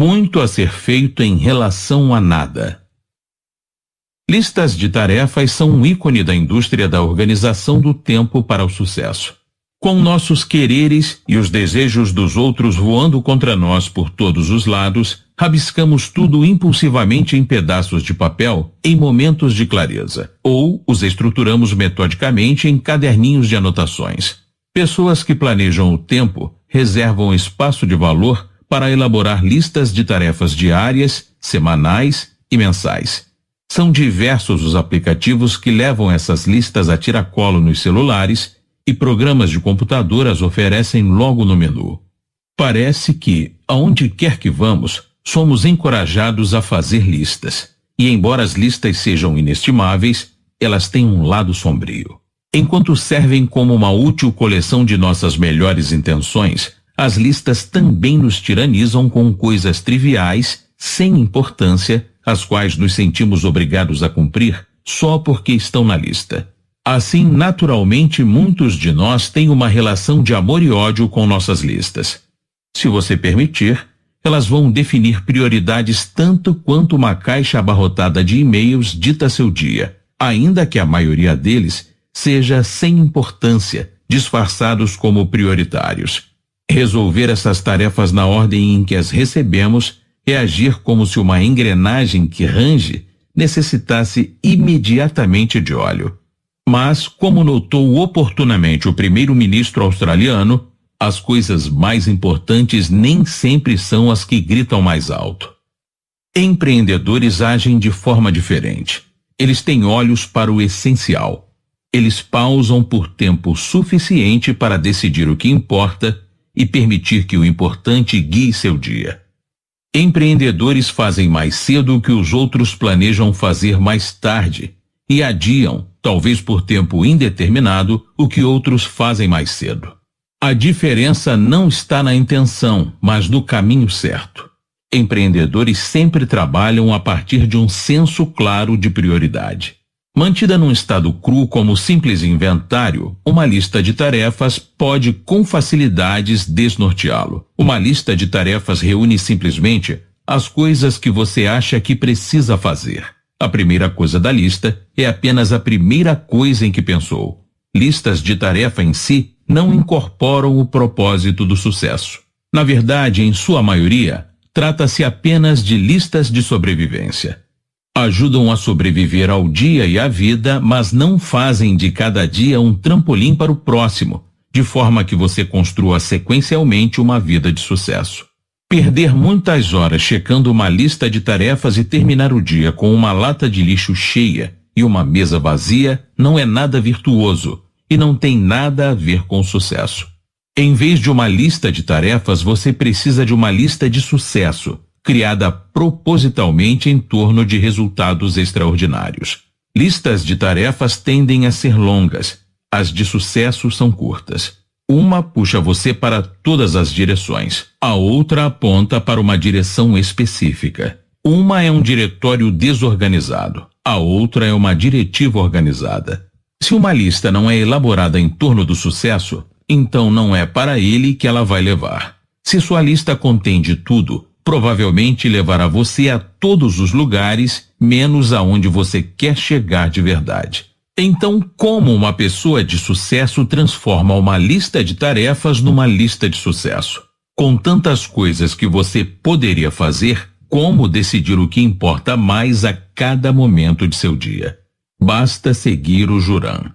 muito a ser feito em relação a nada. Listas de tarefas são um ícone da indústria da organização do tempo para o sucesso. Com nossos quereres e os desejos dos outros voando contra nós por todos os lados, rabiscamos tudo impulsivamente em pedaços de papel em momentos de clareza, ou os estruturamos metodicamente em caderninhos de anotações. Pessoas que planejam o tempo reservam espaço de valor para elaborar listas de tarefas diárias, semanais e mensais. São diversos os aplicativos que levam essas listas a tiracolo nos celulares e programas de computador as oferecem logo no menu. Parece que, aonde quer que vamos, somos encorajados a fazer listas. E embora as listas sejam inestimáveis, elas têm um lado sombrio. Enquanto servem como uma útil coleção de nossas melhores intenções, as listas também nos tiranizam com coisas triviais, sem importância, as quais nos sentimos obrigados a cumprir só porque estão na lista. Assim, naturalmente, muitos de nós têm uma relação de amor e ódio com nossas listas. Se você permitir, elas vão definir prioridades tanto quanto uma caixa abarrotada de e-mails dita seu dia, ainda que a maioria deles seja sem importância, disfarçados como prioritários. Resolver essas tarefas na ordem em que as recebemos é agir como se uma engrenagem que range necessitasse imediatamente de óleo. Mas, como notou oportunamente o primeiro-ministro australiano, as coisas mais importantes nem sempre são as que gritam mais alto. Empreendedores agem de forma diferente. Eles têm olhos para o essencial. Eles pausam por tempo suficiente para decidir o que importa e permitir que o importante guie seu dia. Empreendedores fazem mais cedo o que os outros planejam fazer mais tarde e adiam, talvez por tempo indeterminado, o que outros fazem mais cedo. A diferença não está na intenção, mas no caminho certo. Empreendedores sempre trabalham a partir de um senso claro de prioridade. Mantida num estado cru como simples inventário, uma lista de tarefas pode com facilidades desnorteá-lo. Uma lista de tarefas reúne simplesmente as coisas que você acha que precisa fazer. A primeira coisa da lista é apenas a primeira coisa em que pensou. Listas de tarefa em si não incorporam o propósito do sucesso. Na verdade, em sua maioria, trata-se apenas de listas de sobrevivência. Ajudam a sobreviver ao dia e à vida, mas não fazem de cada dia um trampolim para o próximo, de forma que você construa sequencialmente uma vida de sucesso. Perder muitas horas checando uma lista de tarefas e terminar o dia com uma lata de lixo cheia e uma mesa vazia não é nada virtuoso e não tem nada a ver com sucesso. Em vez de uma lista de tarefas, você precisa de uma lista de sucesso, criada propositalmente em torno de resultados extraordinários. Listas de tarefas tendem a ser longas, as de sucesso são curtas. Uma puxa você para todas as direções, a outra aponta para uma direção específica. Uma é um diretório desorganizado, a outra é uma diretiva organizada. Se uma lista não é elaborada em torno do sucesso, então não é para ele que ela vai levar. Se sua lista contém de tudo, provavelmente levará você a todos os lugares, menos aonde você quer chegar de verdade. Então, como uma pessoa de sucesso transforma uma lista de tarefas numa lista de sucesso? Com tantas coisas que você poderia fazer, como decidir o que importa mais a cada momento de seu dia? Basta seguir o Juran.